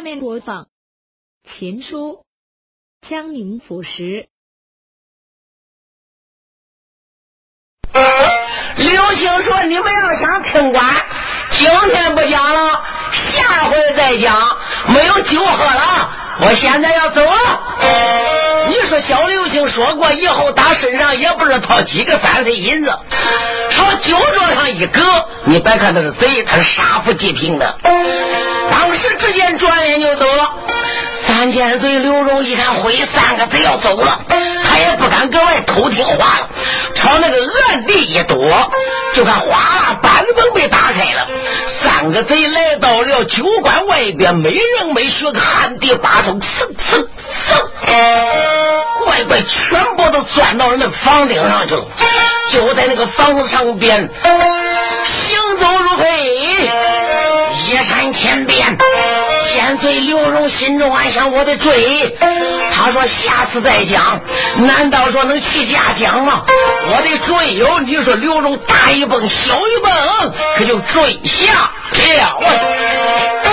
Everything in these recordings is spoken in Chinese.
下面播放《秦书·江宁府时》。刘星说：“你们要想听管，今天不讲了，下回再讲。没有酒喝了，我现在要走了。”你说小刘星说过，以后打身上也不知道掏几个三岁银子，朝酒桌上一搁，你别看他是贼，他是杀富济贫的。当时之间转眼就走了。三千岁刘荣一看，回三个贼要走了，他也不敢搁外偷听话了，朝那个暗地一躲，就看哗啦板门被打开了，三个贼来到了酒馆外边，没人没学个旱地拔葱，嗖嗖嗖。乖乖，全部都钻到那房顶上去了，就在那个房子上边行走如飞，千遍。千岁刘荣心中暗想：我的罪。他说下次再讲，难道说能去家讲吗？我的罪有！你说刘荣大一蹦，小一蹦，可就坠下了。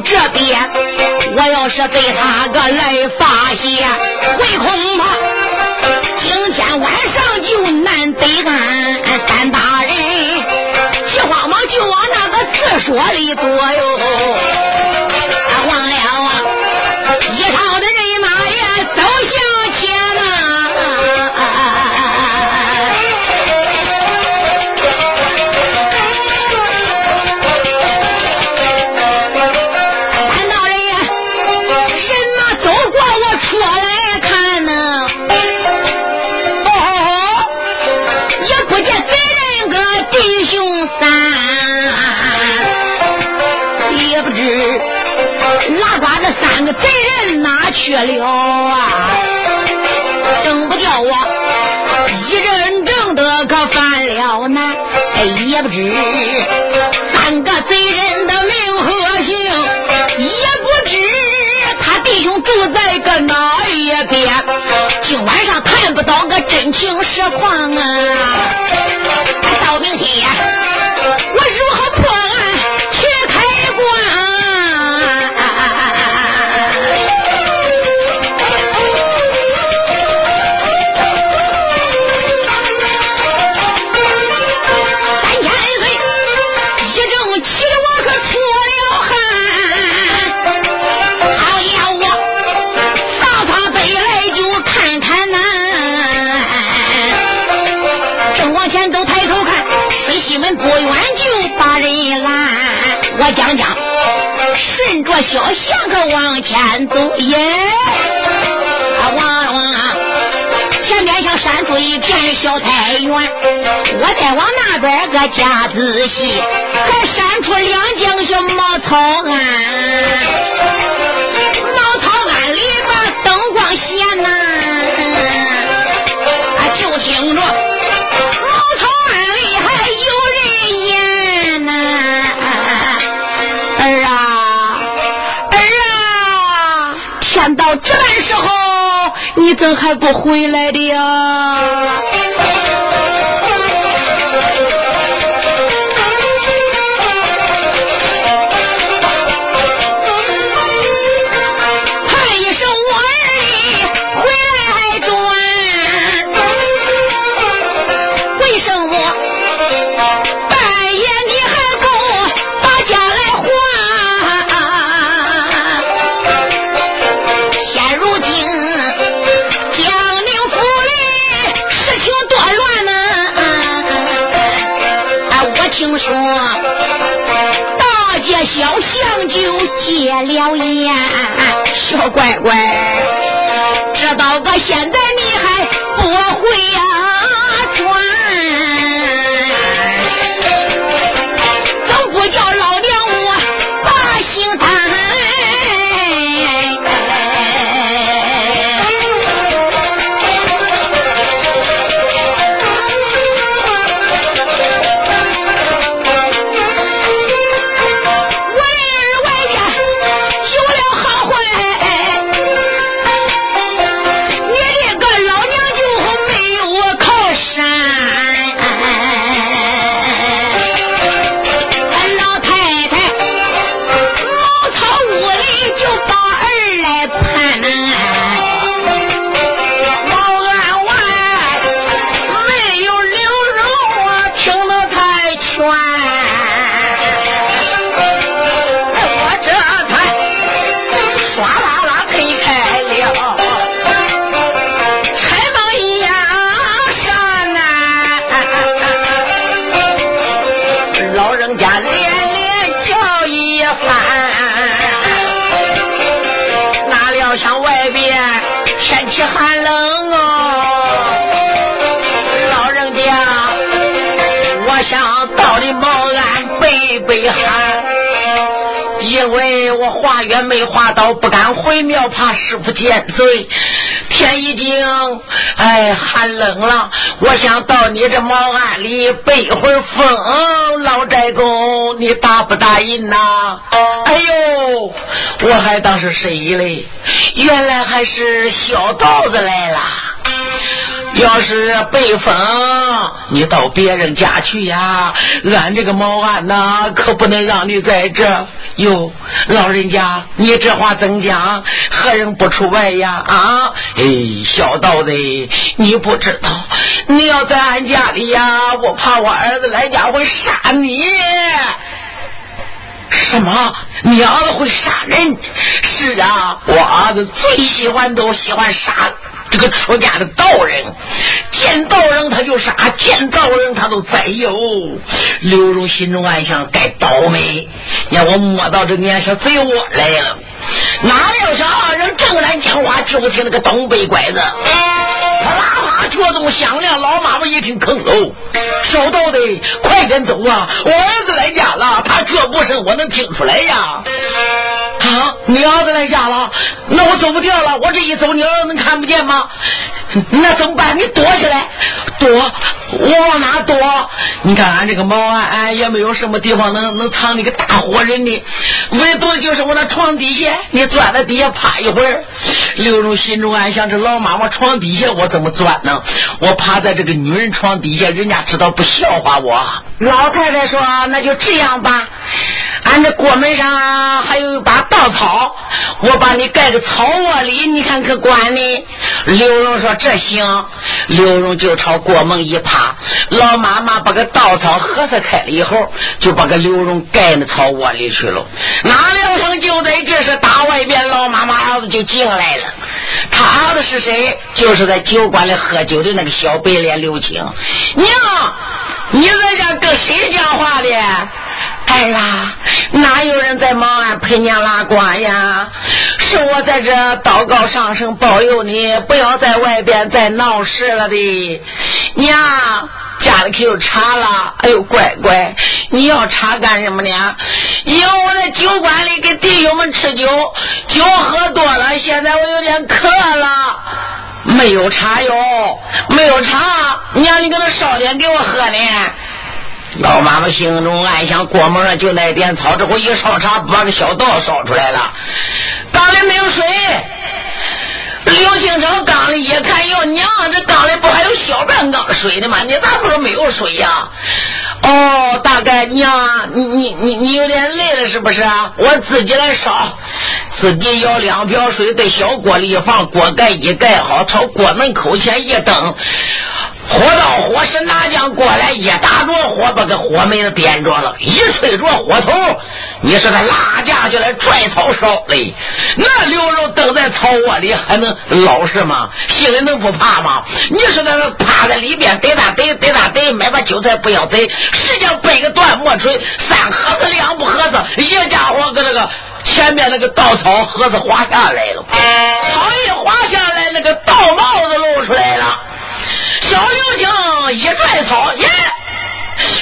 这边我要是被他个来发现，会恐怕今天晚上就难得干。三大人急慌忙就往那个厕所里躲哟。去了啊！整不掉我一人正的可犯了难，也不知三个贼人的名和姓，也不知他弟兄住在个哪一边，今晚上谈不到个真情实况啊！到明天。不远就把人拦，我讲讲，顺着小巷子往前走耶，啊，望望，前面像闪出一片小菜园，我再往那边个加仔细，还闪出两间小茅草庵，茅草庵里边灯光现，啊，就听着。这时候，你怎还不回来的呀？戒了烟，小乖乖，知道个现在你还不会呀？化缘没化到，不敢回庙，怕师傅见罪。天已经哎寒冷了，我想到你这茅庵里背会风。老寨公，你答不答应呐？哎呦，我还当是谁嘞？原来还是小道子来了。要是被封，你到别人家去呀！俺这个猫案呐，可不能让你在这。哟，老人家，你这话怎讲？何人不出外呀？啊！哎，小道贼，你不知道，你要在俺家里呀，我怕我儿子来家会杀你。什么？你儿子会杀人？是啊，我儿子最喜欢都喜欢杀。这个出家的道人，见道人他就杀，见道人他都宰哟。刘荣心中暗想：该倒霉！让我摸到这年小贼窝来了。哪料想二人正来讲话，就听那个东北拐子，啪啦啪，脚动响亮。老妈妈一听，坑喽！小道的，快点走啊！我儿子来家了，他脚步声我能听出来呀。啊！你儿子来家了，那我走不掉了。我这一走，你儿子能看不见吗？那怎么办？你躲起来，躲！我往哪躲？你看俺这个猫啊，俺也没有什么地方能能藏那个大活人的，唯独就是我那床底下。你钻在底下趴一会儿。刘荣心中暗想：这老妈妈床底下我怎么钻呢？我趴在这个女人床底下，人家知道不笑话我。老太太说：“那就这样吧，俺这锅门上还有一把刀稻草，我把你盖个草窝里，你看可管呢？”刘荣说：“这行。”刘荣就朝过门一趴，老妈妈把个稻草盒子开了以后，就把个刘荣盖那草窝里去了。哪料想就在这时，打外边老妈妈儿子就进来了。他儿子是谁？就是在酒馆里喝酒的那个小白脸刘青。娘。你在家跟谁讲话的？哎啦，哪有人在忙啊？陪娘拉呱呀？是我在这祷告上声保佑你，不要在外边再闹事了的。娘，家里可有茶了。哎呦，乖乖，你要茶干什么呢？因为我在酒馆里给弟兄们吃酒，酒喝多了，现在我有点渴了。没有茶哟，没有茶，娘，你给他烧点给我喝呢。老妈妈心中暗想：过门上就那点草，这回一烧茶，把个小道烧出来了。缸里没有水。刘青成缸里一看，哟娘，这缸里不还有小半缸水呢吗？你咋不说没有水呀？哦，大概娘，你你你你有点累了是不是？我自己来烧，自己舀两瓢水，在小锅里一放，锅盖一盖好，朝锅门口前一蹬。火到火势拿将过来，一打着火，把个火门子点着了，一吹着火头，你说他拉架就来拽草烧嘞。那刘荣等在草窝里还能老实吗？心里能不怕吗？你说他那趴在里边逮他逮逮他逮，买把韭菜不要逮，实际上背个断木锤，三盒子两不盒子，一家伙搁那个前面那个稻草盒子滑下来了，草一滑下来，那个稻帽子露出来了。小刘星一拽草，耶！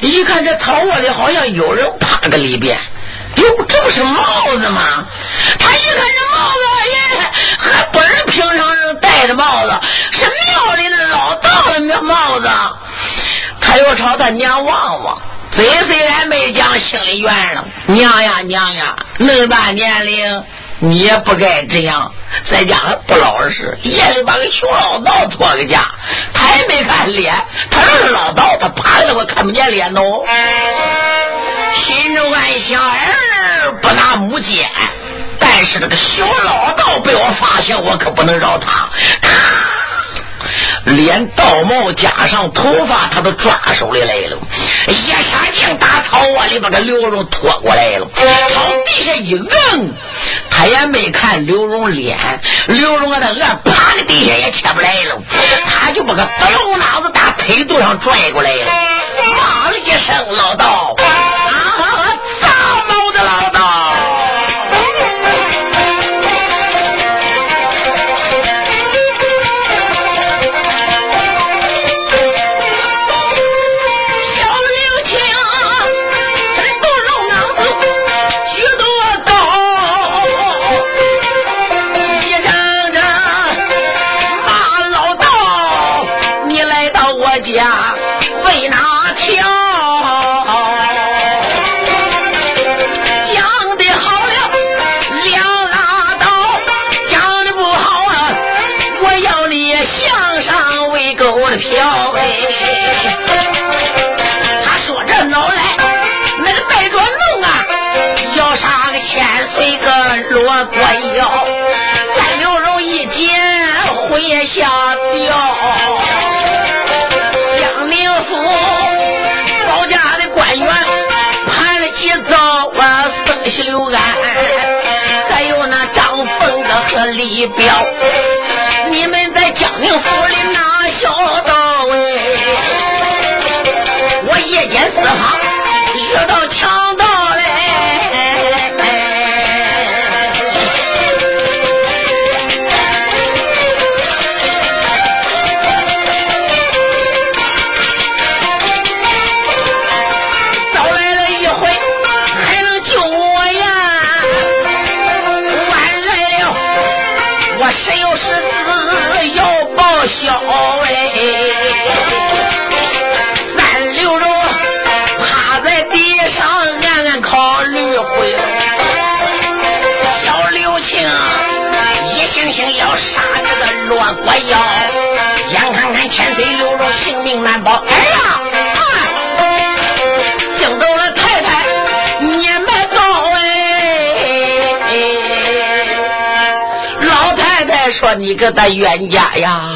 一看这草窝里好像有人趴在里边，哟，这不是帽子吗？他一看这帽子，耶，还不是平常人戴的帽子，是庙里的老道的帽子。他又朝他娘望望，嘴虽然没讲，心里怨了。娘呀娘呀，那么大年龄。你也不该这样，在家还不老实，夜里把个熊老道拖个家，他也没看脸，他要是老道，他趴着我看不见脸哦。心中暗想：儿不拿木剑，但是这个小老道被我发现，我可不能饶他。连道帽加上头发，他都抓手里来了。一下劲打草窝里，把这刘荣拖过来了，朝地下一摁，他也没看刘荣脸。刘荣啊，他摁，啪的地下也起不来了，他就把个灯笼脑子打腿肚上拽过来了，骂了一声：“老道！”表，你们在江宁府里哪小道哎？我夜间四方你个大冤家呀，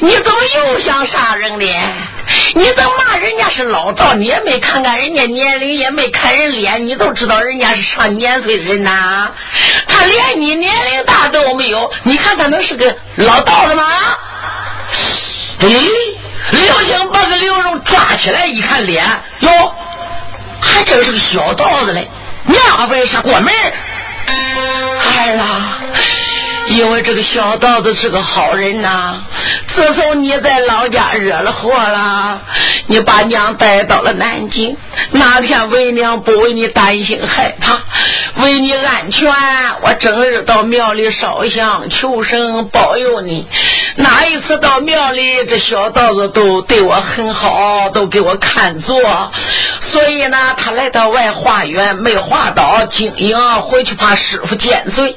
你怎么又想杀人呢？你怎么骂人家是老道？你也没看看人家年龄，也没看人脸，你都知道人家是上年岁的人呐。他连你年龄大都没有，你看他能是个老道的吗？”哎，刘星把个刘荣抓起来一看脸，哟，还真是个小道子嘞，娘为啥过门？儿啦。因为这个小道子是个好人呐，自从你在老家惹了祸了，你把娘带到了南京，哪天为娘不为你担心害怕，为你安全，我整日到庙里烧香求神保佑你。哪一次到庙里，这小道子都对我很好，都给我看座。所以呢，他来到外化缘，没化到经营，回去怕师傅见罪。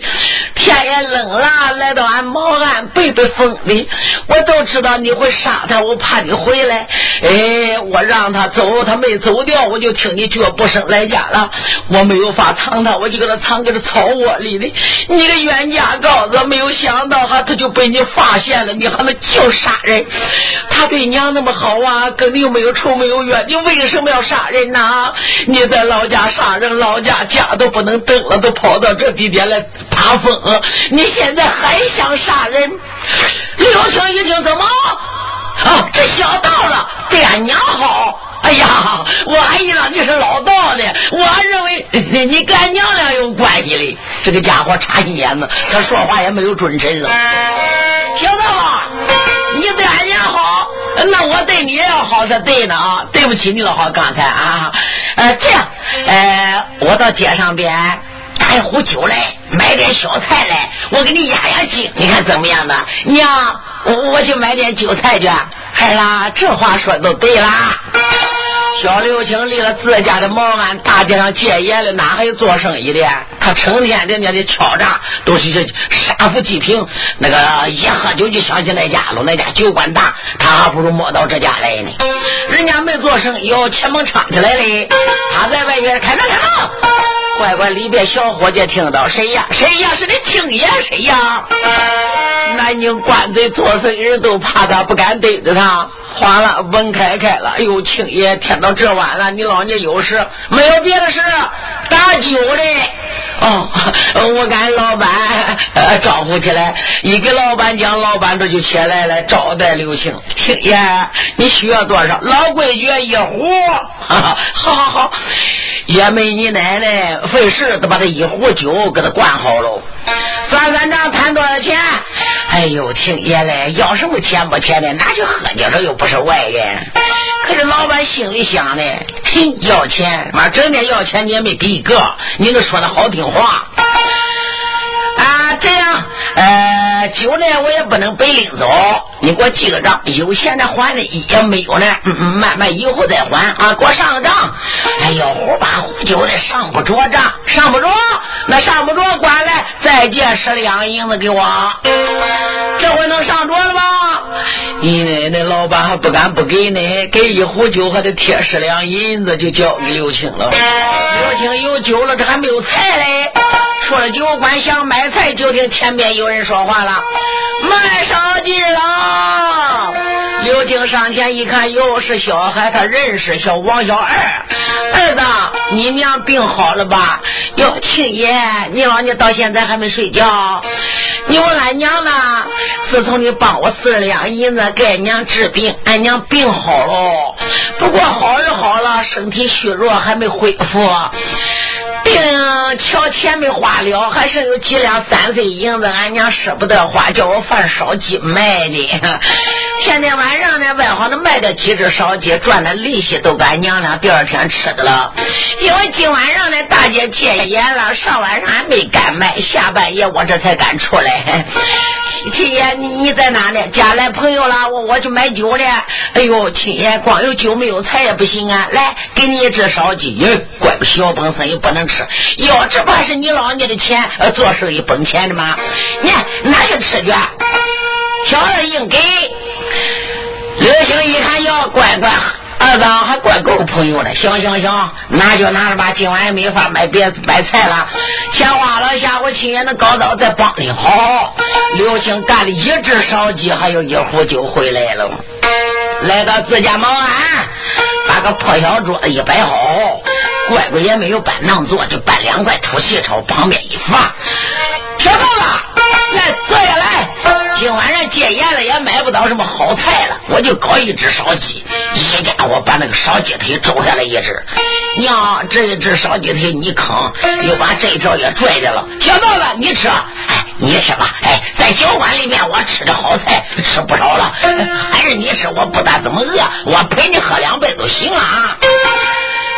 天也冷。啊，来到俺毛岸背背风的，我都知道你会杀他，我怕你回来。哎，我让他走，他没走掉，我就听你脚步声来家了。我没有法藏他，我就给他藏在这草窝里的。你个冤家羔子，没有想到哈，他就被你发现了，你还能就杀人？他对娘那么好啊，跟你又没有仇没有怨，你为什么要杀人呢？你在老家杀人，老家家都不能等了，都跑到这地点来爬风。你现在还想杀人？刘青一听怎么？啊，这小道了对俺娘好。哎呀，我还以为你是老道呢。我认为你跟俺娘俩有关系嘞。这个家伙插心眼子，他说话也没有准神了。小道子，你对俺娘好，那我对你也要好才对呢啊！对不起你了好刚才啊。呃，这样，呃，我到街上边。买壶酒来，买点小菜来，我给你压压惊，你看怎么样呢？娘，我我去买点酒菜去。孩啦，这话说都对啦。小刘青离了自家的毛安大街上戒严了，哪还有做生意的？他成天人家的敲诈都是这杀富济贫，那个一喝酒就想起那家了，那家酒馆大，他还不如摸到这家来呢。人家没做生意，哦，钱门唱起来嘞，他在外面开门开门。乖乖，里边小伙计听到谁呀？谁呀？是你青爷谁呀？南京官嘴做生意都怕他，不敢对着他。哗了，门开开了。哎呦，青爷，天到这晚了，你老人家有事？没有别的事，打酒的。哦，我跟老板呃招呼起来，一给老板讲，老板这就起来了，招待刘青。青爷，你需要多少？老规矩，一壶。好好好，也没你奶奶费事，都把这一壶酒给他灌好喽。算算账，谈多少钱？哎呦，青爷嘞，要什么钱不钱的？拿去喝去了，又不是外人。可是老板心里想的，哼，要钱，妈整天要钱，你也没给一个，你都说的好听话。啊，这样，呃，酒呢我也不能白领走，你给我记个账，有钱的还的，也没有呢，慢慢以后再还啊，给我上个账。哎呦，胡八壶酒的上不着账，上不着，那上不着，管来再借十两银子给我，这回能上桌了吧？你那老板还不敢不给呢，给一壶酒还得贴十两银子，就交给刘青了。刘青有酒了，这还没有菜嘞。说了酒馆想买菜，就听前边有人说话了：“卖烧鸡了。”刘静上前一看，又是小孩，他认识小王小二。儿子，你娘病好了吧？哟，青爷，你老娘到现在还没睡觉。你问俺娘呢？自从你帮我四两银子给俺娘治病，俺娘病好了。不过好是好了，身体虚弱，还没恢复。病瞧钱没花了，还剩有几两三岁银子，俺娘舍不得花，叫我饭烧鸡卖的。天天晚上呢，外行的卖点几只烧鸡，赚的利息都给俺娘俩第二天吃的了。因为今晚上呢，大姐戒严了，上晚上还没敢卖，下半夜我这才敢出来。亲爷，你你在哪呢？家来朋友了，我我去买酒了。哎呦，亲爷，光有酒没有菜也不行啊！来，给你一只烧鸡。哟，乖小本生意不能吃。哟，这不还是你老人家的钱，呃，做生意本钱的吗？你拿去吃去。小二应给。刘星一看，哟，乖乖，二子还怪够朋友的。行行行，拿就拿着吧。今晚也没法买别买菜了，钱花了，下午亲爷那高刀再帮你。好，刘星干了一只烧鸡，还有一壶酒回来了。来到自家茅庵，把个破小桌一摆好，乖乖也没有搬凳坐，就搬两块土细朝旁边一放。小豆子，来坐下来。今晚上戒严了，也买不到什么好菜了，我就搞一只烧鸡。一家伙把那个烧鸡腿周下来一只，娘，这一只烧鸡腿你坑，又把这条也拽着了。小豆子，你吃，哎，你吃吧。哎，在酒馆里面我吃的好菜吃不少了，还是你吃，我不但怎么饿，我陪你喝两杯都行了啊。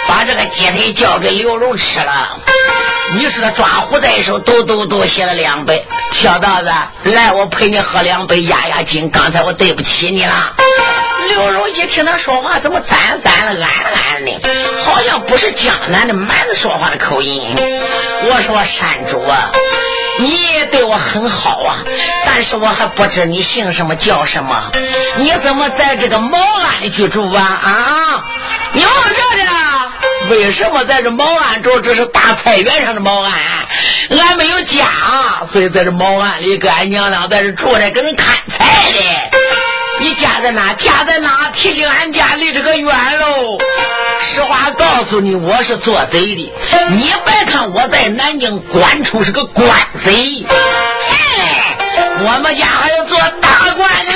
把这个鸡腿交给刘荣吃了，你是他抓虎在手，都都都写了两杯。小道子，来，我陪你喝两杯压压惊。刚才我对不起你了。刘荣一听他说话，怎么赞赞的、暗暗的，好像不是江南的蛮子说话的口音。我说山主啊，你对我很好啊，但是我还不知你姓什么叫什么，你怎么在这个茅庵里居住啊？啊，你往这里。为什么在这茅庵住？这是大菜园上的茅庵，俺没有家，所以在这茅庵里跟俺娘俩在这住着，跟人看菜的。你家在哪？家在哪？提醒俺家离这个远喽。实话告诉你，我是做贼的。你别看我在南京官处是个官贼，嘿我们家还要做大官呢。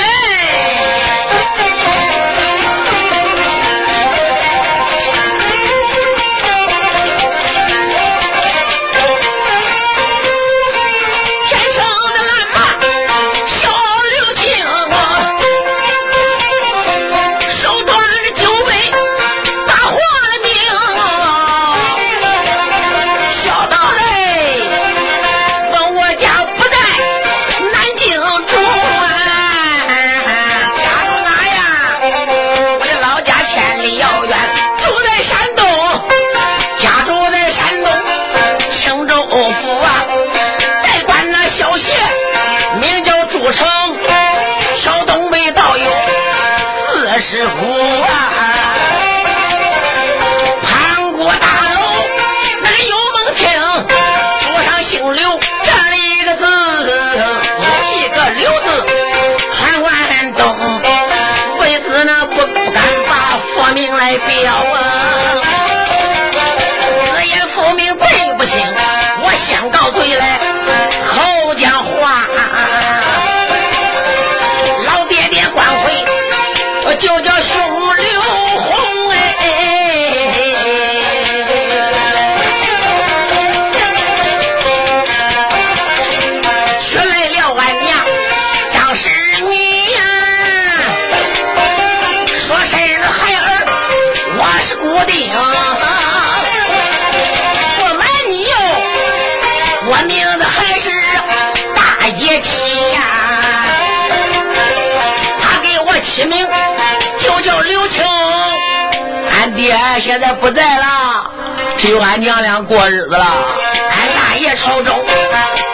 现在不在了，只有俺娘俩过日子了。俺大爷朝中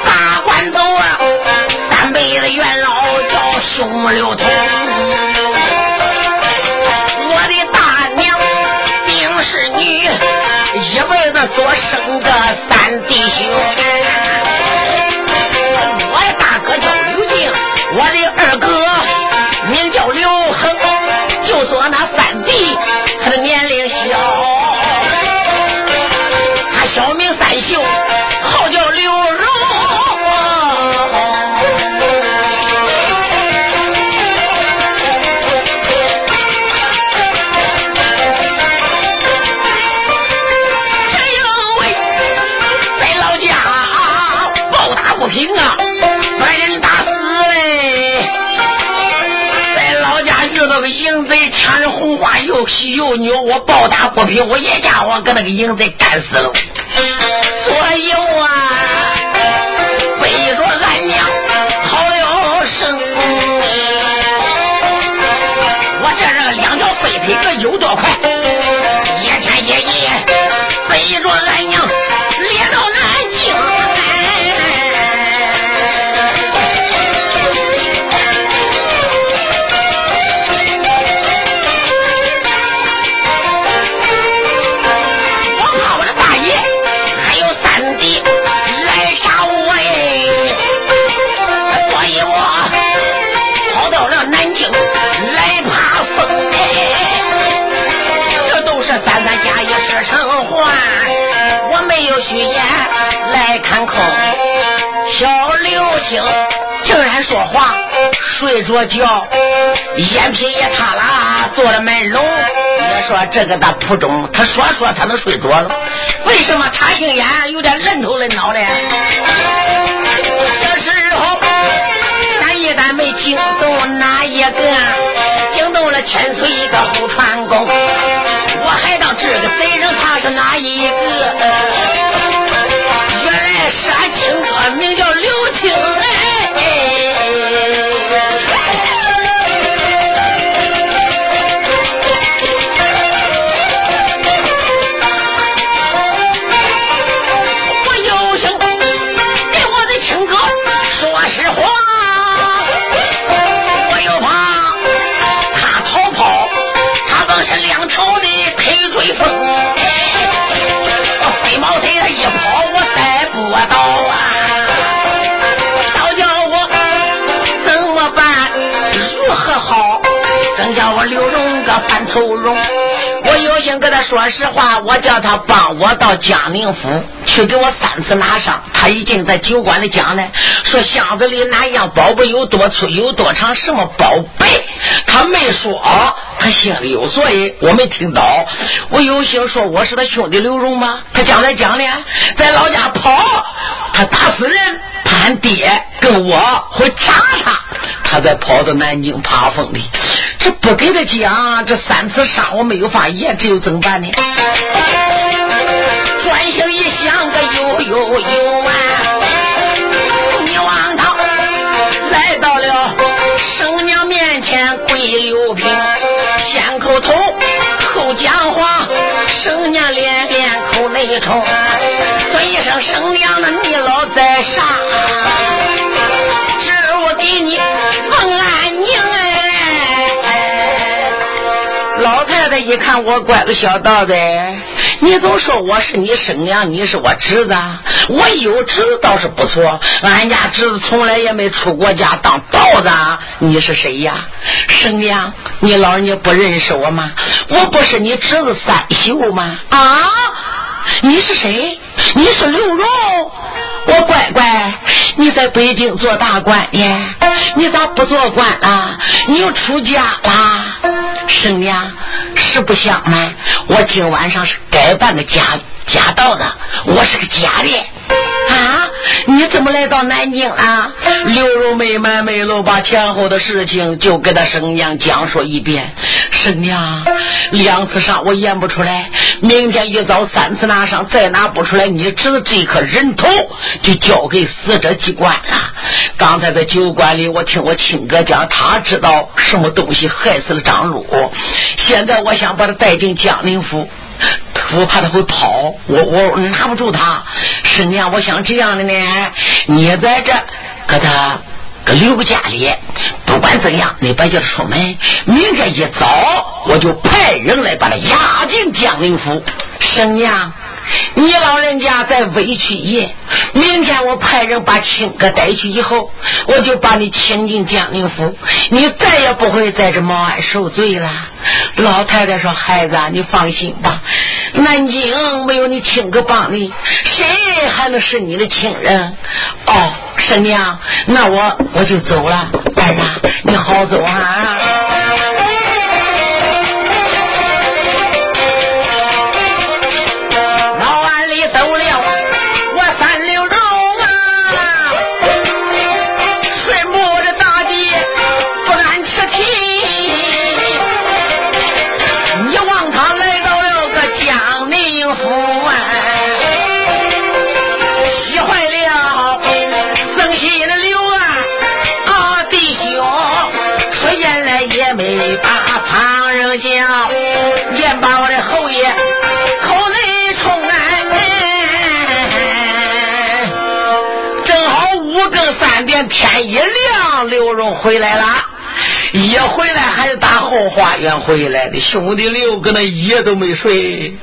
大官走啊，三辈子元老叫兄刘通。我的大娘病是女，一辈子所生的三弟兄。我的大哥叫刘静，我的二哥又牛，我暴打不平，我一家伙跟那个营子干死了。所以啊背着俺娘逃了生，我这是两条飞腿，可有多快？一天一夜背着俺娘。着觉，眼皮也塌了，做了门笼。你说这个大铺中，他说说他能睡着了？为什么查性眼有点愣头愣脑的？这时候，咱一旦没惊动哪一个？惊动了千岁一个后传公，我还当这个贼人他是哪一个？原来是俺亲哥，名叫刘青。我有心跟他说实话，我叫他帮我到江宁府去给我三次拿上。他已经在酒馆里讲了，说箱子里哪样宝贝有多粗有多长，什么宝贝，他没说，他心里有所以，我没听到。我有心说我是他兄弟刘荣吗？他将来讲的，在老家跑，他打死人，他爹跟我会砸他。他在跑到南京爬风里，这不给他讲，这三次伤我没有法言，这又怎么办呢？专心一想，个呦呦呦啊！你望他来到了生娘面前跪六平，先叩头后讲话，生娘连连叩内冲，尊一声生娘，那你老在上上。一看我拐个小道子，你总说我是你生娘，你是我侄子，我有侄子倒是不错。俺家侄子从来也没出过家当道子，你是谁呀？生娘，你老人家不认识我吗？我不是你侄子三秀吗？啊，你是谁？你是刘荣。我乖乖，你在北京做大官呢，你咋不做官啊？你又出家啦？生娘，实不相瞒，我今晚上是该办个家家道的，我是个家人。啊！你怎么来到南京了？刘荣没瞒没漏，把前后的事情就给他生娘讲述一遍。生娘，两次上我演不出来，明天一早三次拿上，再拿不出来，你知道这颗人头就交给死者机关了。刚才在酒馆里，我听我亲哥讲，他知道什么东西害死了张鲁。现在我想把他带进江宁府。我怕他会跑，我我拿不住他。师娘，我想这样的呢，你在这给他给留个家里，不管怎样，你别叫他出门。明天一早，我就派人来把他押进江宁府。师娘。你老人家再委屈一，明天我派人把亲哥带去以后，我就把你请进江宁府，你再也不会在这毛安受罪了。老太太说：“孩子，你放心吧，南京没有你亲哥帮你，谁还能是你的亲人？”哦，婶娘，那我我就走了，儿子，你好走啊。天一亮，刘荣回来了，一回来还是打后花园回来的。兄弟六个那夜都没睡，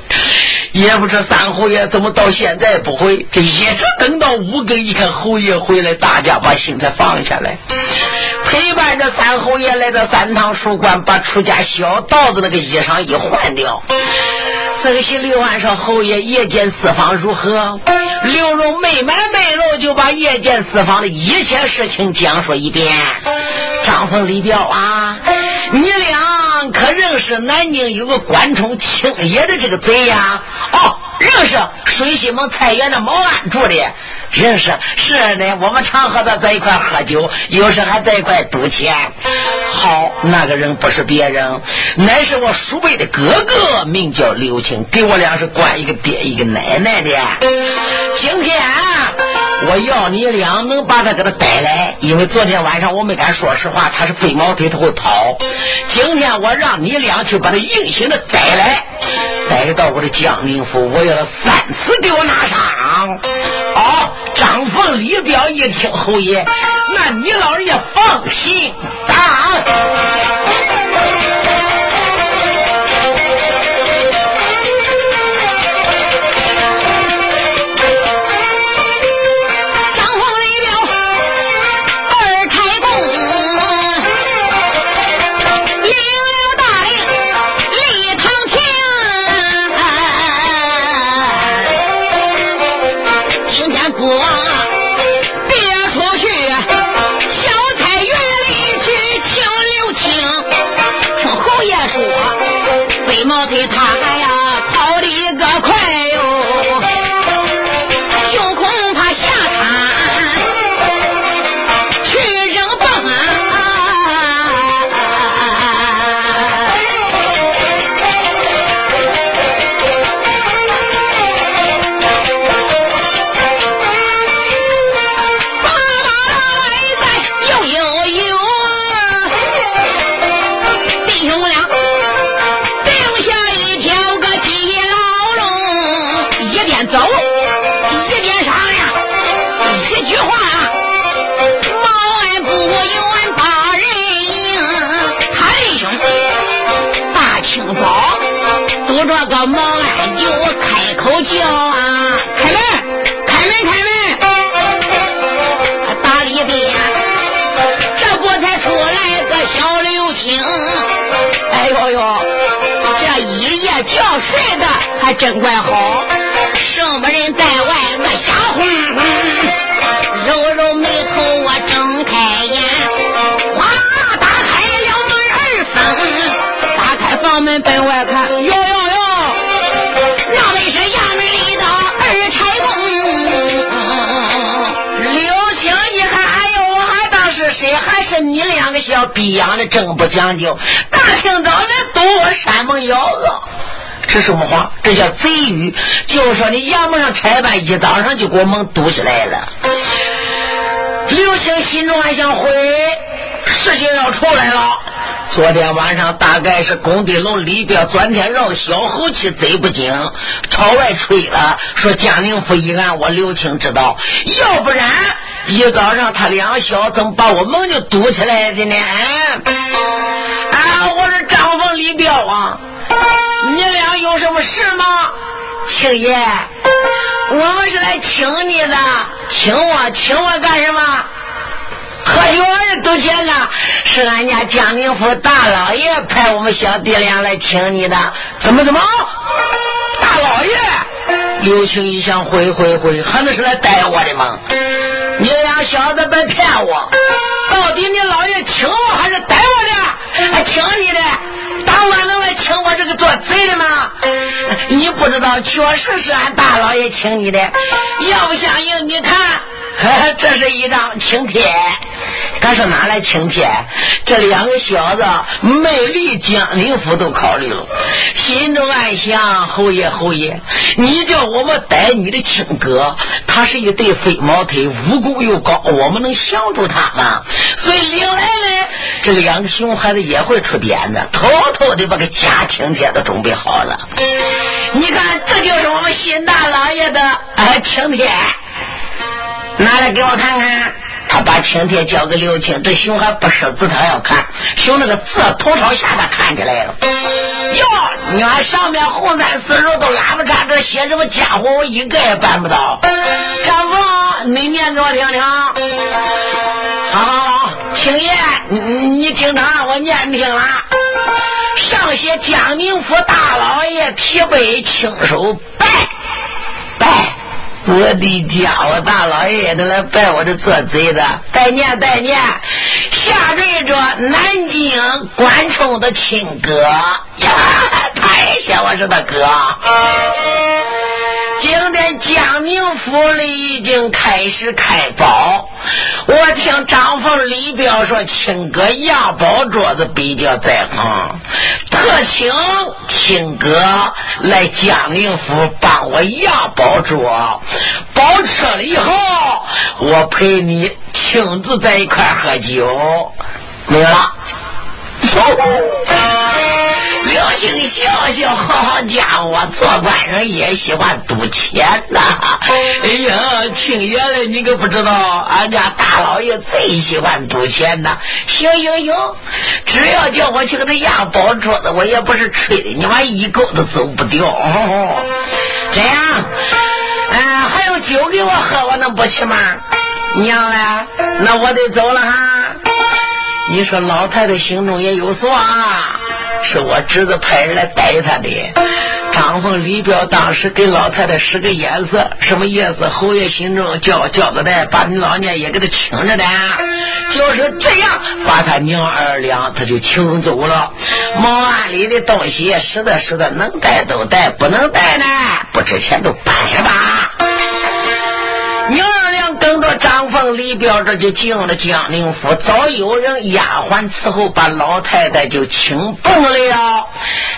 也不知三侯爷怎么到现在不回。这一直等到五更，一看侯爷回来，大家把心才放下来，陪伴着三侯爷来到三堂书馆，把出家小道的那个衣裳一换掉。生喜刘安说：“侯爷夜间私访如何？”刘荣没买没露，就把夜间私访的一切事情讲述一遍。张凤李彪啊，你俩可认识南京有个关冲青爷的这个贼呀？哦。认识水西门菜园的毛安住的，认识是的，我们常和他在一块喝酒，有时还在一块赌钱。好，那个人不是别人，乃是我叔辈的哥哥，名叫刘青，给我俩是管一个爹一个奶奶的。今天我要你俩能把他给他带来，因为昨天晚上我没敢说实话，他是飞毛腿，他会跑。今天我让你俩去把他硬性的逮来，逮到我的江宁府，我。三次给我拿上！哦，张凤、李彪一听侯爷，那你老人家放心，打。小逼样的，真不讲究！大清早的堵我山门窑子。是什么话？这叫贼语。就说你衙门上差办，一早上就给我们堵起来了。刘星心中还想回，事情要出来了。昨天晚上大概是工地楼里边钻天绕小猴气，贼不精，朝外吹了，说江宁府一案我刘青知道，要不然一早上他两小怎么把我们就堵起来的呢？啊，你俩有什么事吗，青爷？我们是来请你的，请我，请我干什么？喝酒的都见呢？是俺家江宁府大老爷派我们小弟俩来请你的，怎么怎么？大老爷？刘青一想，回回回，还能是来逮我的吗？你俩小子别骗我，到底你老爷请我还是逮我的？请你的。当官能来请我这个做贼的吗？你不知道，确实是俺大老爷请你的。要不相信，你看，这是一张请帖。敢说拿来请帖？这两个小子没离江宁府都考虑了，心中暗想：侯爷，侯爷，你叫我们逮你的亲哥，他是一对飞毛腿，武功又高，我们能降住他吗？所以领来的这两个熊孩子也会出点子，偷偷的把个假请帖都准备好了。你看，这就是我们新大老爷的请帖，拿来给我看看。他把请帖交给刘青，这熊还不识字，他要看，熊那个字头朝下他看起来了。哟，你看上面红三四肉都拉不开，这写什么家伙，我一个也办不到。张凤，你念给我听听。好好好，青爷，你听他，我念听了。上写江宁府大老爷提杯亲手拜。我的家我，大老爷爷都来拜我这做贼的，拜年拜年，下坠着南京关冲的亲哥呀，太像我是他哥。今天江宁府里已经开始开包，我听张凤李彪说，亲哥压包桌子比较在行，特请亲哥来江宁府帮我压包桌，包车了以后，我陪你亲自在一块喝酒，没有了。刘星笑笑，好家伙，做官人也喜欢赌钱呐！哎呀，听爷嘞，你可不知道，俺家大老爷最喜欢赌钱呐！行行行，只要叫我去给他压宝桌子，我也不是吹的，你妈一勾都走不掉。这样，嗯，还有酒给我喝，我能不去吗？娘嘞，那我得走了哈。你说老太太心中也有数啊。是我侄子派人来带他的。张凤李彪当时给老太太使个眼色，什么意思？侯爷心中叫叫子带，把你老娘也给他请着的，就是这样，把他娘二两他就请走了。毛案里的东西，实的，是的，能带都带，不能带呢，不值钱都搬下吧。娘张凤李彪，这就进了江宁府。早有人丫鬟伺候，把老太太就请蹦了。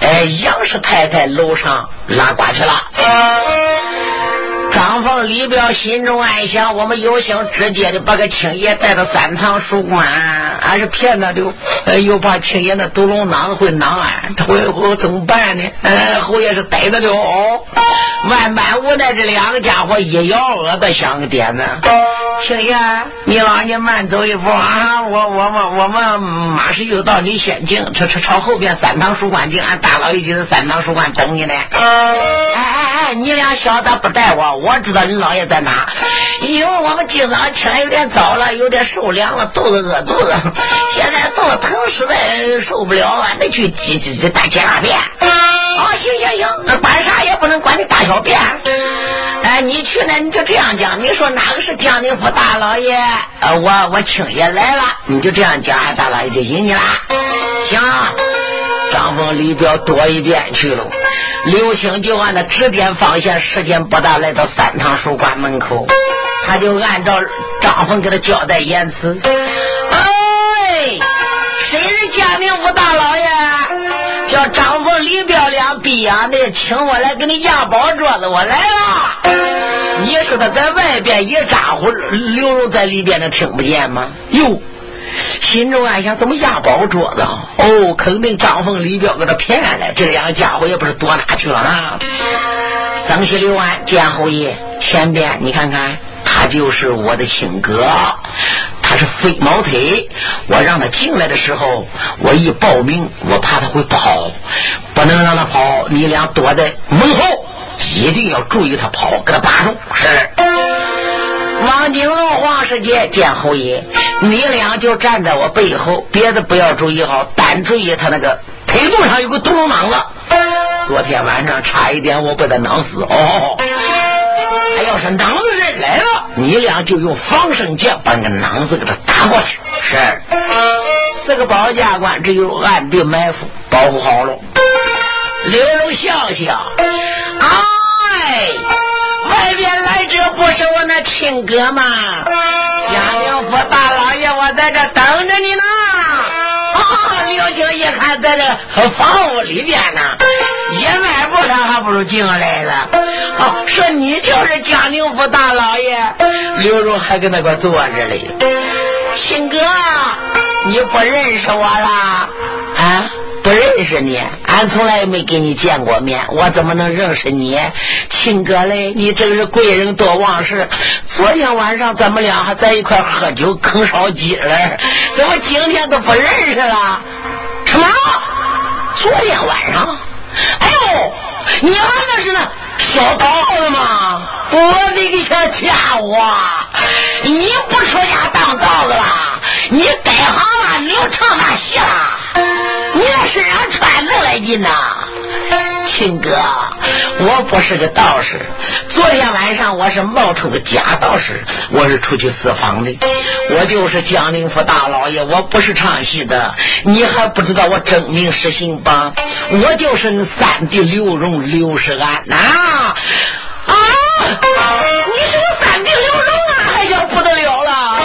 哎，杨氏太太楼上拉呱去了。张凤李彪心中暗想：我们有心直接的把个青爷带到三堂书馆，俺是骗他的，又怕青爷那毒龙囊会囊俺，他会会怎么办呢？哎，侯爷是逮着的哦。万般无奈，这两个家伙一摇额的想个点子。青爷，你老你慢走一步啊！我我们我们马上又到你先进，朝朝朝后边三堂书馆进，俺大老爷就在三堂书馆等你呢。哎哎哎，你俩小子不带我，我知道你老爷在哪。因为我们今早起来有点早了，有点受凉了，肚子饿肚子，现在肚子疼，实在受不了，俺得去挤挤挤大解大便。好，行行行，那管啥也不能管你大小便。哎，你去呢，你就这样讲，你说哪个是江宁府大老爷？呃，我我青爷来了，你就这样讲，大老爷就引你了。行，张峰李彪多一点去了。刘星就按他指点方向，时间不大，来到三堂书馆门口，他就按照张峰给他交代言辞。哎，谁是江宁府大老爷？叫张峰、李彪两逼养的，请我来给你压宝桌子，我来了。你说他在外边一咋呼，刘荣在里边能听不见吗？哟，心中暗想：怎么压宝桌子？哦，肯定张凤、李彪给他骗了。这两个家伙也不知道躲哪去了啊！曾西刘安见侯爷，前边你看看。他就是我的亲哥，他是飞毛腿。我让他进来的时候，我一报名，我怕他会跑，不能让他跑。你俩躲在门后，一定要注意他跑，给他把住。是。王金龙、黄世杰见侯爷，你俩就站在我背后，别的不要注意好，单注意他那个腿肚上有个毒龙囊子。昨天晚上差一点我被他囊死哦。他要是囊子人来了，你俩就用防身剑把那个囊子给他打过去。是，四个保家官只有暗地埋伏，保护好了。刘荣笑笑，哎，外边这不是我那亲哥吗？江宁府大老爷，我在这等着你呢。啊刘星一看，在这房屋里边呢，一迈步上还不如进来了。哦，说你就是江宁府大老爷。刘荣还跟那块坐着嘞。亲哥，你不认识我了？啊？不认识你，俺从来没跟你见过面，我怎么能认识你？亲哥嘞，你真是贵人多忘事。昨天晚上咱们俩还在一块喝酒啃烧鸡嘞，怎么今天都不认识了？什么？昨天晚上？哎呦，你还那是那小道子吗？我的个小家伙，你不出家当道子了？你改行了？你又唱那戏了？你那身上穿的来劲呐？亲哥，我不是个道士。昨天晚上我是冒充个假道士，我是出去私访的。我就是江宁府大老爷，我不是唱戏的。你还不知道我真名实姓吧？我就是你三弟刘荣刘世安呐！啊，你是个三弟刘荣啊，还叫不得了了！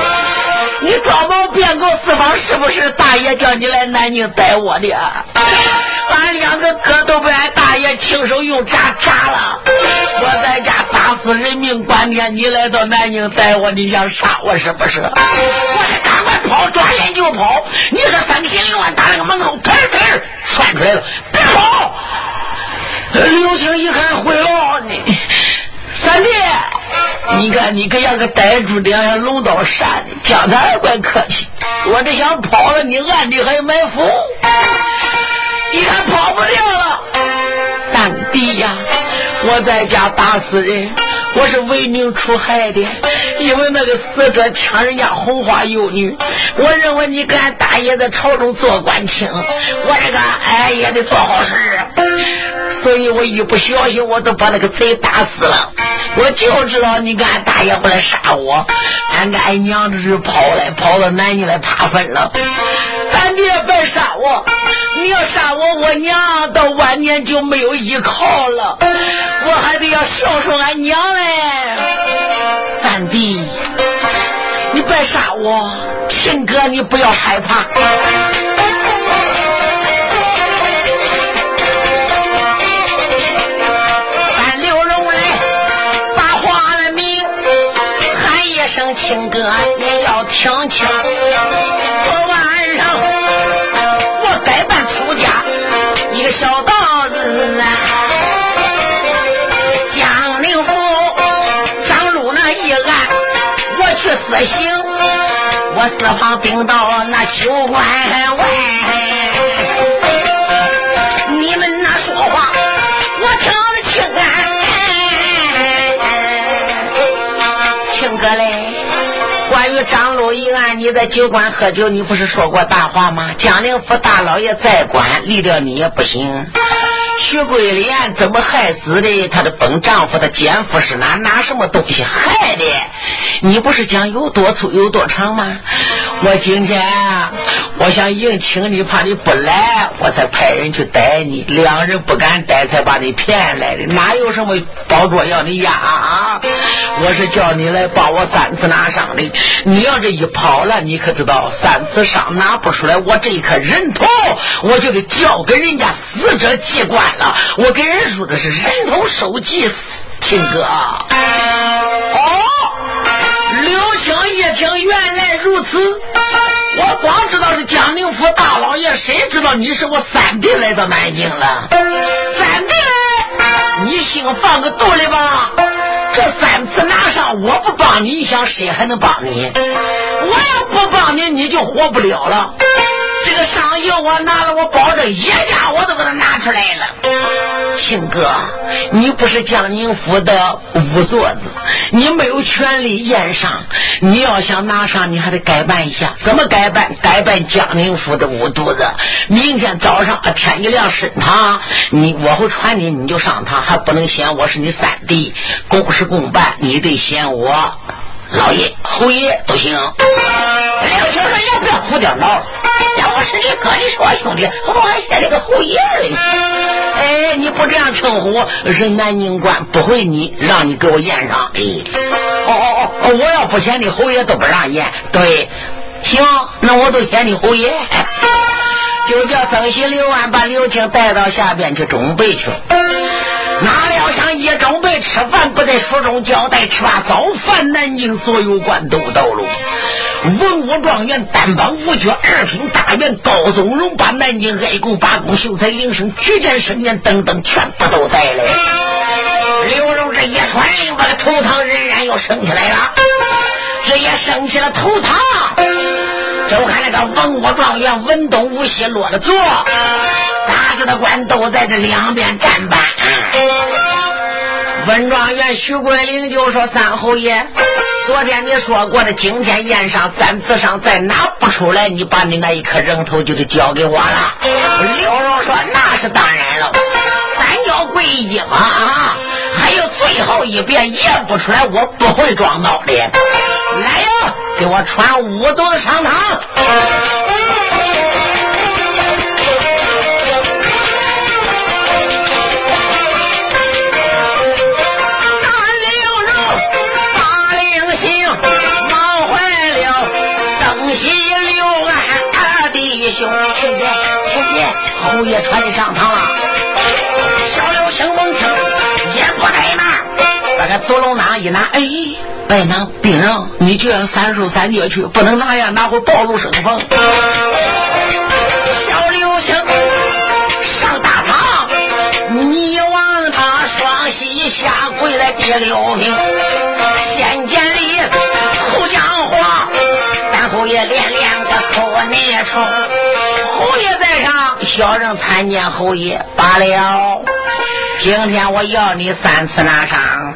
你装模变狗私访，是不是大爷叫你来南京逮我的？俺两个哥都被俺大爷亲手用炸炸了，我在家打死人命关天，你来到南京逮我，你想杀我是不是？我得赶快跑，转眼就跑。你说三千六万打那个门口，腾腾窜出来了，别跑！刘青一看毁了，你三弟，你看你可像个呆猪的样龙刀扇的，讲的还怪客气。我这想跑了，你暗地还埋伏。你看跑不掉了，但弟呀！我在家打死人，我是为民除害的，因为那个死者抢人家红花幼女，我认为你跟俺大爷在朝中做官清，我这个哎也得做好事，所以我一不小心我都把那个贼打死了。我就知道你跟俺大爷回来杀我，俺跟俺娘这是跑来跑到南京来爬坟了。三弟别杀我，你要杀我，我娘到晚年就没有依靠了。我还得要孝顺俺娘嘞，哎三弟，你别杀我，亲哥你不要害怕。三刘荣来把话了明，喊一声亲哥你要听清。昨晚上我改扮出家，一个小道不行，我四方兵到那酒馆外，你们那说话我听得清啊。青哥嘞，关于张路一案，你在酒馆喝酒，你不是说过大话吗？江宁府大老爷再管，离掉你也不行。徐桂莲怎么害死的？她的本丈夫的奸夫是拿拿什么东西害的？你不是讲有多粗有多长吗？我今天我想硬请你，怕你不来，我才派人去逮你。两人不敢逮，才把你骗来的。哪有什么包桌要你压啊？我是叫你来帮我三次拿伤的。你要这一跑了，你可知道三次伤拿不出来，我这一颗人头我就得交给人家死者机关。了，我跟人说的是人头收集，听哥。听，原来如此。我光知道是江宁府大老爷，谁知道你是我三弟来到南京了？三弟，你心放个肚里吧。这三次拿上，我不帮你，你想谁还能帮你？我要不帮你，你就活不了了。这个上药我拿了，我保证一家我都给他拿出来了。亲哥，你不是江宁府的仵作子，你没有权利验伤。你要想拿上，你还得改办一下。怎么改办？改办江宁府的五犊子。明天早上天一亮升堂，你我会传你，你就上堂，还不能嫌我是你三弟。公事公办，你得嫌我。老爷、侯爷都行。刘青说：“也不要胡点脑，要我是你哥，你是我兄弟，我还写了个侯爷嘞。哎，你不这样称呼，人南宁官不会你让你给我验上。哎，哦哦哦，我要不嫌你侯爷都不让验。对，行，那我都嫌你侯爷。就叫曾喜刘安把刘青带到下边去准备去。”哪料想一准备吃饭，不在书中交代，吃罢早饭，南京所有官都到了。文武状元、单帮五绝、二品大员高宗荣，把南京爱公、八公、秀才、铃声、举荐、盛宴等等，全部都带来了。刘荣这一传令，把头堂仍然又升起来了。这也升起了头堂，就看那个文武状元文东武西落了座。打死的官都在这两边站班。文状元徐桂林就说：“三侯爷，昨天你说过的，今天宴上三次上再拿不出来，你把你那一颗人头就得交给我了。刘荣说：“那是当然了，三交归一嘛啊！还有最后一遍验不出来，我不会装孬的。来呀，给我传五斗的上堂。”见，侯爷传你上堂了。小刘星闻听也不怠慢，把个左龙囊一拿，哎，白囊兵人，你就要三叔三绝去，不能拿呀，拿会暴露身份。小刘星上大堂，你望他双膝下跪来第六名，先见礼，后讲话，三侯爷连连个口内冲。侯爷在上，小人参见侯爷罢了。今天我要你三次拿赏，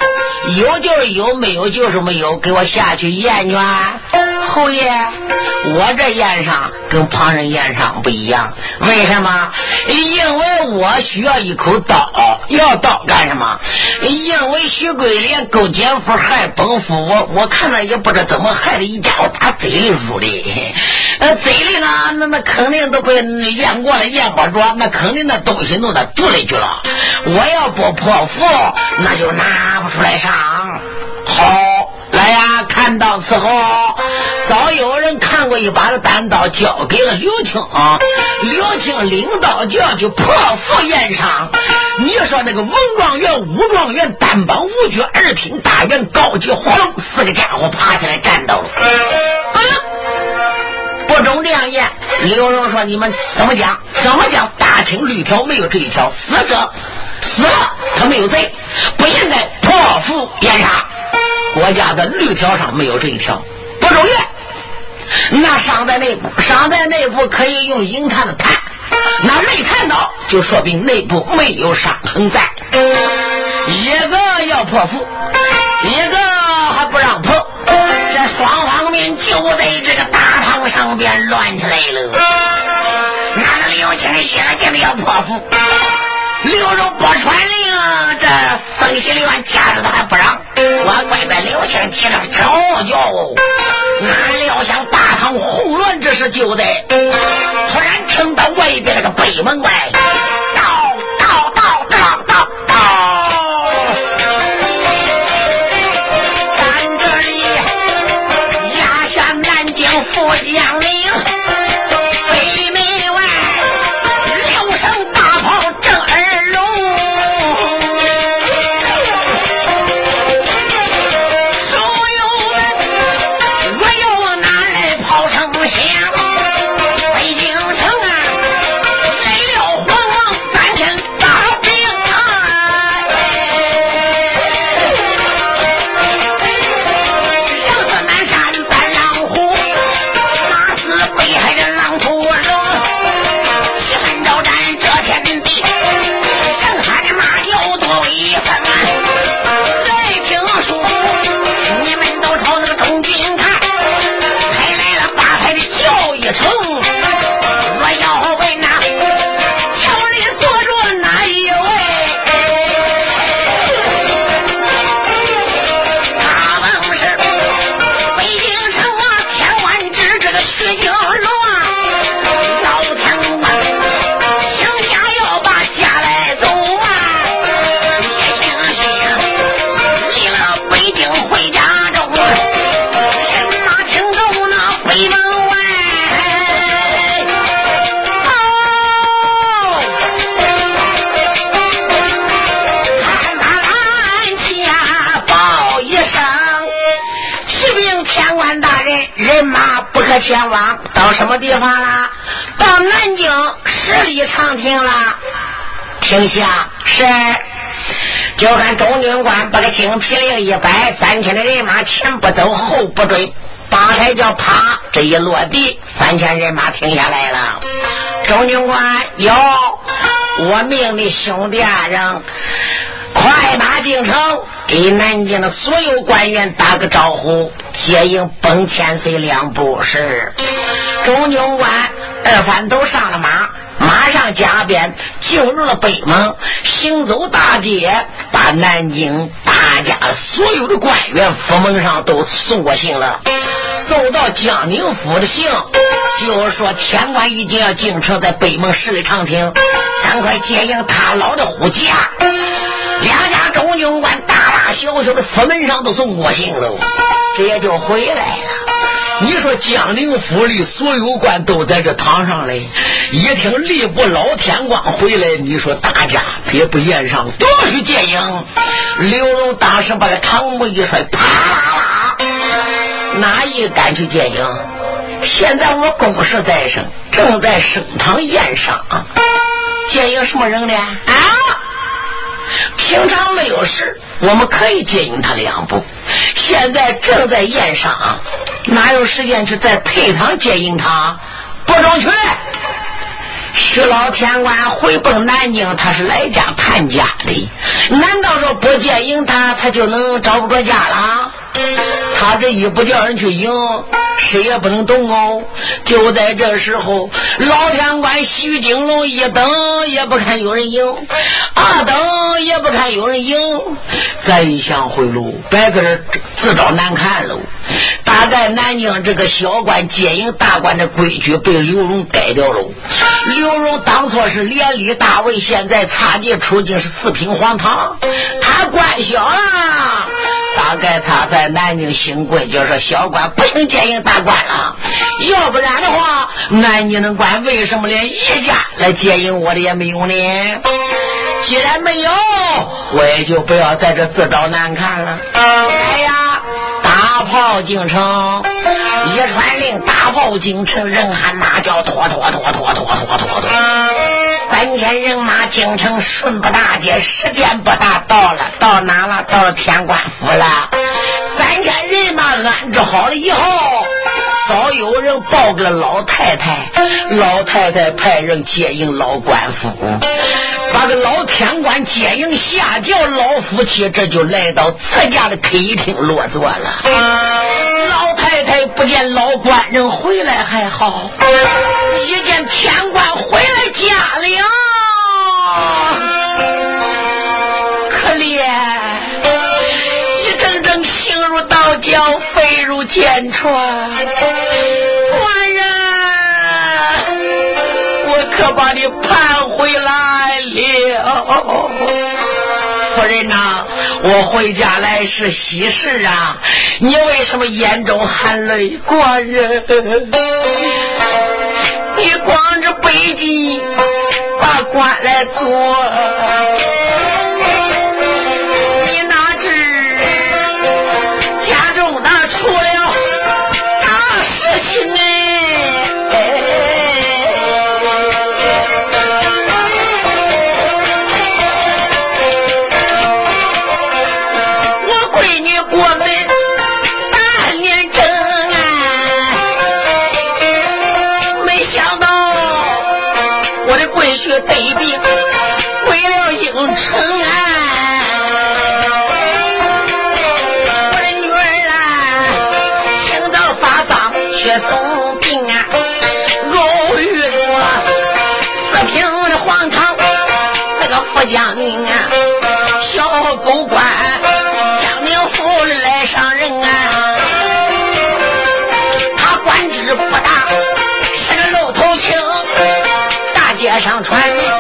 有就是有，没有就是没有，给我下去验卷。侯爷，我这验上跟旁人验上不一样，为什么？因为我需要一口刀，要刀干什么？因为徐桂莲勾奸夫害本夫，我我看了也不知怎么害的，一家伙打嘴里入的，呃，嘴里呢，那那肯定都被验过了，验不着，那肯定那东西弄到肚里去了。我要不破腹，那就拿不出来上。好。来呀！看到此后，早有人看过一把的单刀，交给了刘青。刘青领刀将去破腹验伤。你说那个文状元、武状元、单帮五绝、二品大员高级黄四个家伙爬起来战斗了。啊！不中这样验。刘荣说：“你们怎么讲？怎么讲？大清律条没有这一条，死者死了，他没有罪，不应该破腹验杀。”国家的律条上没有这一条，不中院，那伤在内部，伤在内部可以用银炭的炭，那没看到就说明内部没有伤痕在。一个要破腹，一个还不让碰，就在这个大堂上边乱起来了。那个刘青写进的要破腹。刘荣不传令，这僧喜院家里头还不让。我外边刘青急了，吵叫。哪料想大堂混乱之时，就在突然听到外边那个北门外，我养你。人马不可。前往到什么地方了？到南京十里长亭了。停下，是。就看中军官把个金皮令一摆，三千的人马前不走后不追，八抬轿啪，这一落地，三千人马停下来了。中军官，有我命的兄弟二人。快马进城，给南京的所有官员打个招呼，接应奔千岁两部。是，中军官二番都上了马，马上加鞭进入了北门，行走大街，把南京大家所有的官员府门上都送过信了。送到江宁府的信，就说天官一定要进城，在北门十里长亭，赶快接应他老的护驾。两家中军官大大小小的府门上都送过信了，这也就回来了。你说江宁府里所有官都在这堂上嘞，一听吏部老天官回来，你说大家别不言上，都要去接应。刘荣当时把这堂木一摔，啪啦啦，哪一敢去接应？现在我公事在身，正在升堂宴上，接应什么人呢？啊！平常没有事，我们可以接应他两步。现在正在宴上，哪有时间去再陪堂接应他？不中去。徐老天官回奔南京，他是来家探家的。难道说不接应他，他就能找不着家了？他这一不叫人去迎，谁也不能动哦。就在这时候，老天官徐金龙一等也不看有人迎，二等也不看有人迎。再一想回路，别搁这自找难看喽。大概南京这个小官接应大官的规矩被刘荣改掉喽。刘荣当初是连理大位，现在差地出京是四品黄堂，他官小了。大概他在南京新贵，就是小官不能接应大官了。要不然的话，南京的官为什么连一家来接应我的也没有呢？既然没有，我也就不要在这自找难看了。哎呀，大炮进城，一传令，大炮进城，人喊马叫，拖拖拖拖拖拖拖拖。三千人马进城，顺不大街，时间不大，到了，到哪了？到了天官府了。三千人马安置好了以后，早有人报给了老太太，老太太派人接应老官府，把个老天官接应下轿，老夫妻这就来到自家的客厅落座了。老太太不见老官人回来还好，一见天官回来家里。肺如剑穿。官人，我可把你盼回来了。夫人呐，我回家来是喜事啊，你为什么眼中含泪？官人，你光着背脊。把官来做。上传。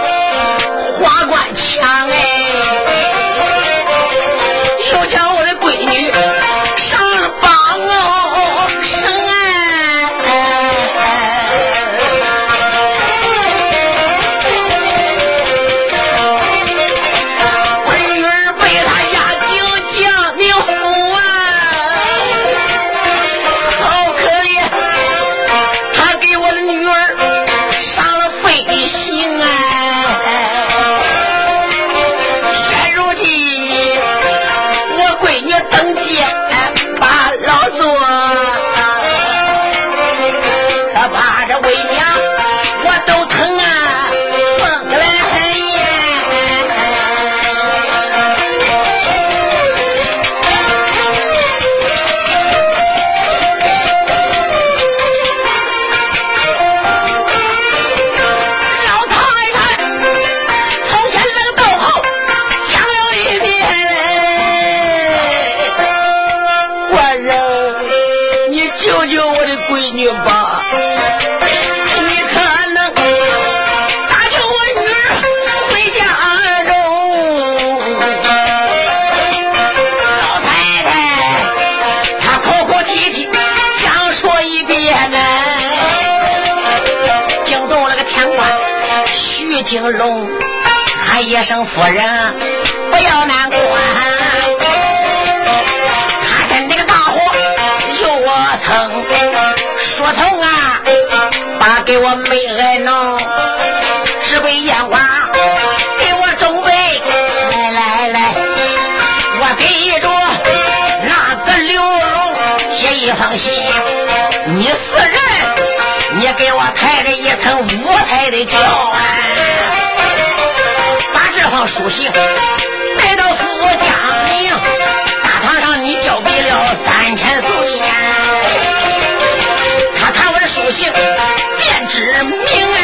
我抬了一层五彩的轿，把这方书信带到府家门，大堂上你交给了三千岁。他看我的书信便知命哎。